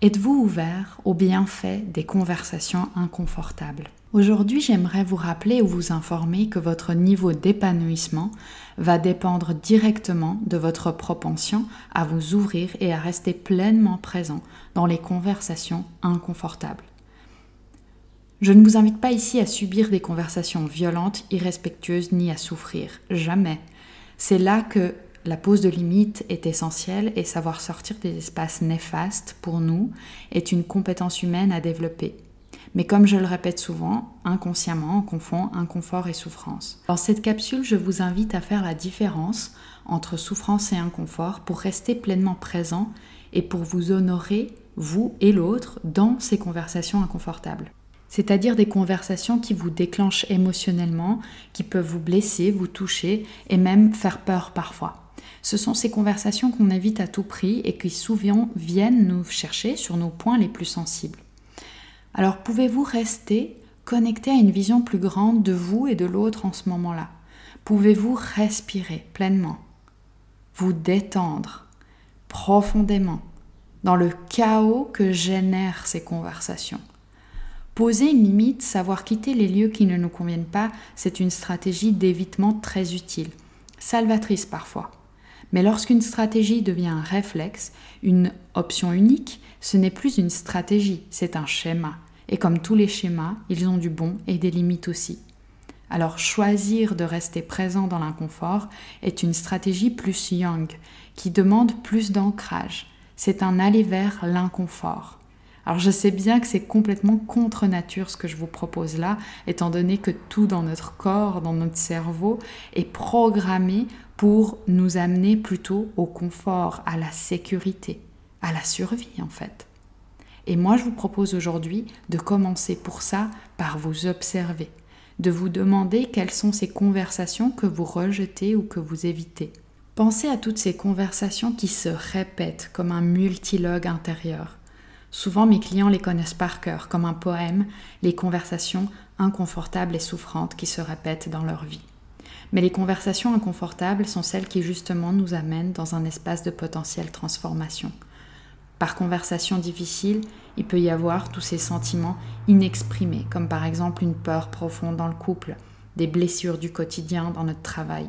Êtes-vous ouvert aux bienfaits des conversations inconfortables? Aujourd'hui, j'aimerais vous rappeler ou vous informer que votre niveau d'épanouissement va dépendre directement de votre propension à vous ouvrir et à rester pleinement présent dans les conversations inconfortables. Je ne vous invite pas ici à subir des conversations violentes, irrespectueuses, ni à souffrir. Jamais. C'est là que la pose de limite est essentielle et savoir sortir des espaces néfastes pour nous est une compétence humaine à développer. Mais comme je le répète souvent, inconsciemment, on confond inconfort et souffrance. Dans cette capsule, je vous invite à faire la différence entre souffrance et inconfort pour rester pleinement présent et pour vous honorer, vous et l'autre, dans ces conversations inconfortables. C'est-à-dire des conversations qui vous déclenchent émotionnellement, qui peuvent vous blesser, vous toucher et même faire peur parfois. Ce sont ces conversations qu'on évite à tout prix et qui souvent viennent nous chercher sur nos points les plus sensibles. Alors pouvez-vous rester connecté à une vision plus grande de vous et de l'autre en ce moment-là? Pouvez-vous respirer pleinement? Vous détendre profondément dans le chaos que génèrent ces conversations? Poser une limite, savoir quitter les lieux qui ne nous conviennent pas, c'est une stratégie d'évitement très utile, salvatrice parfois. Mais lorsqu'une stratégie devient un réflexe, une option unique, ce n'est plus une stratégie, c'est un schéma. Et comme tous les schémas, ils ont du bon et des limites aussi. Alors choisir de rester présent dans l'inconfort est une stratégie plus young, qui demande plus d'ancrage. C'est un aller vers l'inconfort. Alors je sais bien que c'est complètement contre nature ce que je vous propose là, étant donné que tout dans notre corps, dans notre cerveau, est programmé pour nous amener plutôt au confort, à la sécurité, à la survie en fait. Et moi, je vous propose aujourd'hui de commencer pour ça par vous observer, de vous demander quelles sont ces conversations que vous rejetez ou que vous évitez. Pensez à toutes ces conversations qui se répètent comme un multilogue intérieur. Souvent, mes clients les connaissent par cœur, comme un poème, les conversations inconfortables et souffrantes qui se répètent dans leur vie. Mais les conversations inconfortables sont celles qui justement nous amènent dans un espace de potentielle transformation. Par conversation difficile, il peut y avoir tous ces sentiments inexprimés, comme par exemple une peur profonde dans le couple, des blessures du quotidien dans notre travail,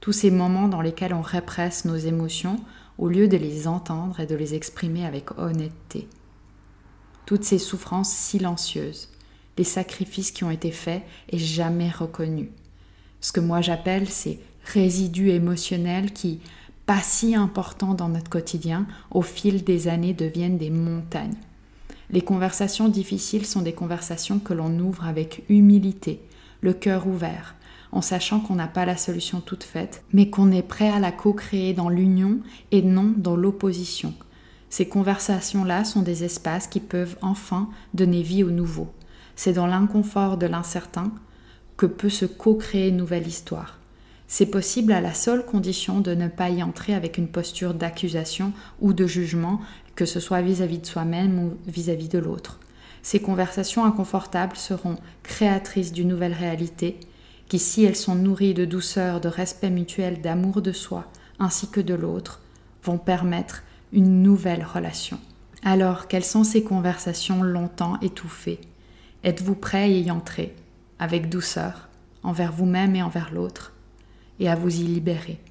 tous ces moments dans lesquels on répresse nos émotions au lieu de les entendre et de les exprimer avec honnêteté. Toutes ces souffrances silencieuses, les sacrifices qui ont été faits et jamais reconnus, ce que moi j'appelle ces résidus émotionnels qui, pas si importants dans notre quotidien, au fil des années deviennent des montagnes. Les conversations difficiles sont des conversations que l'on ouvre avec humilité, le cœur ouvert, en sachant qu'on n'a pas la solution toute faite, mais qu'on est prêt à la co-créer dans l'union et non dans l'opposition. Ces conversations-là sont des espaces qui peuvent enfin donner vie au nouveau. C'est dans l'inconfort de l'incertain que peut se co-créer une nouvelle histoire. C'est possible à la seule condition de ne pas y entrer avec une posture d'accusation ou de jugement, que ce soit vis-à-vis de soi-même ou vis-à-vis de l'autre. Ces conversations inconfortables seront créatrices d'une nouvelle réalité qui, si elles sont nourries de douceur, de respect mutuel, d'amour de soi ainsi que de l'autre, vont permettre une nouvelle relation. Alors, quelles sont ces conversations longtemps étouffées? Êtes-vous prêt à y entrer? Avec douceur envers vous-même et envers l'autre, et à vous y libérer.